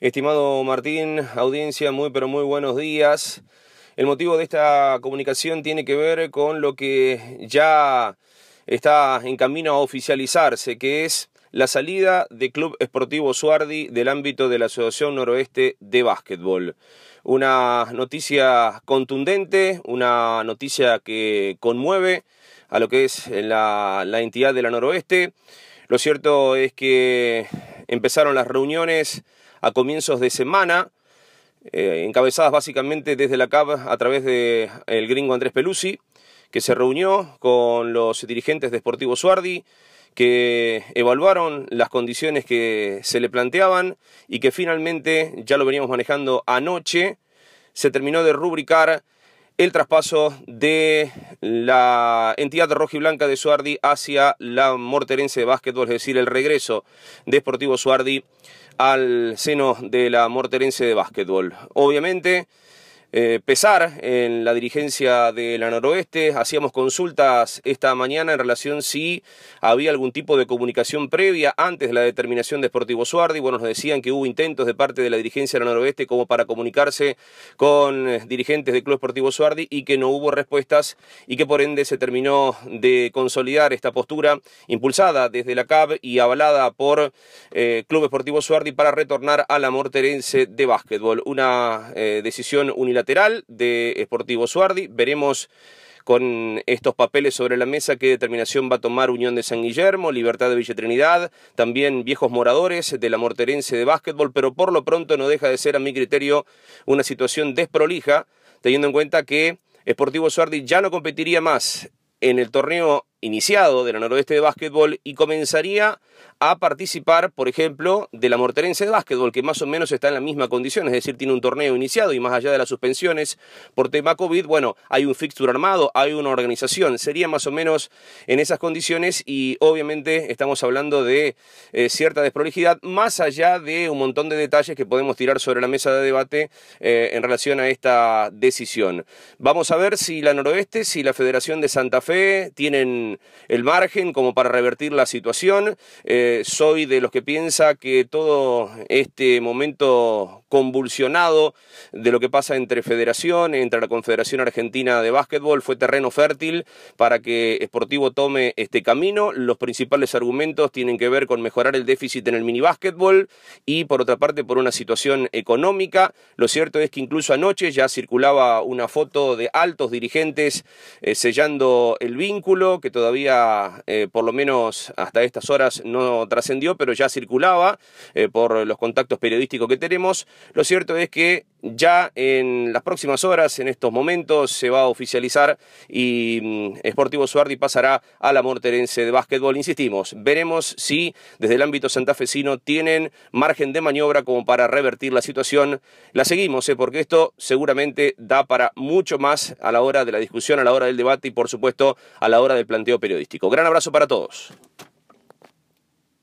Estimado Martín, audiencia, muy pero muy buenos días. El motivo de esta comunicación tiene que ver con lo que ya está en camino a oficializarse, que es la salida de Club Esportivo Suardi del ámbito de la Asociación Noroeste de Básquetbol. Una noticia contundente, una noticia que conmueve a lo que es la, la entidad de la Noroeste. Lo cierto es que empezaron las reuniones a comienzos de semana, eh, encabezadas básicamente desde la CAB a través del el gringo Andrés Pelusi, que se reunió con los dirigentes de Sportivo Suardi, que evaluaron las condiciones que se le planteaban y que finalmente, ya lo veníamos manejando anoche, se terminó de rubricar el traspaso de la entidad roja y blanca de Suardi hacia la morterense de básquetbol, es decir, el regreso de Sportivo Suardi al seno de la morterense de básquetbol. Obviamente, eh, pesar en la dirigencia de la noroeste. Hacíamos consultas esta mañana en relación si había algún tipo de comunicación previa antes de la determinación de Sportivo Suardi. Bueno, nos decían que hubo intentos de parte de la dirigencia de la noroeste como para comunicarse con eh, dirigentes del Club Esportivo Suardi y que no hubo respuestas y que por ende se terminó de consolidar esta postura impulsada desde la CAB y avalada por eh, Club Esportivo Suardi para retornar a la morterense de básquetbol. Una decisión unilateral de Sportivo Suardi. Veremos con estos papeles sobre la mesa qué determinación va a tomar Unión de San Guillermo, Libertad de Villa Trinidad, también viejos moradores de la Morterense de básquetbol, pero por lo pronto no deja de ser a mi criterio una situación desprolija, teniendo en cuenta que Sportivo Suardi ya no competiría más en el torneo iniciado de la Noroeste de Básquetbol y comenzaría a participar, por ejemplo, de la Morterense de Básquetbol, que más o menos está en la misma condición, es decir, tiene un torneo iniciado y más allá de las suspensiones por tema COVID, bueno, hay un fixture armado, hay una organización, sería más o menos en esas condiciones y obviamente estamos hablando de eh, cierta desprolijidad, más allá de un montón de detalles que podemos tirar sobre la mesa de debate eh, en relación a esta decisión. Vamos a ver si la Noroeste, si la Federación de Santa Fe tienen el margen como para revertir la situación. Eh, soy de los que piensa que todo este momento convulsionado de lo que pasa entre federación, entre la Confederación Argentina de Básquetbol, fue terreno fértil para que Sportivo tome este camino. Los principales argumentos tienen que ver con mejorar el déficit en el mini básquetbol y por otra parte por una situación económica. Lo cierto es que incluso anoche ya circulaba una foto de altos dirigentes eh, sellando el vínculo que todavía eh, por lo menos hasta estas horas no trascendió, pero ya circulaba eh, por los contactos periodísticos que tenemos. Lo cierto es que ya en las próximas horas, en estos momentos, se va a oficializar y mm, Sportivo Suardi pasará a la Morterense de básquetbol. Insistimos, veremos si desde el ámbito santafesino tienen margen de maniobra como para revertir la situación. La seguimos, ¿eh? porque esto seguramente da para mucho más a la hora de la discusión, a la hora del debate y por supuesto a la hora del planteo periodístico. Gran abrazo para todos.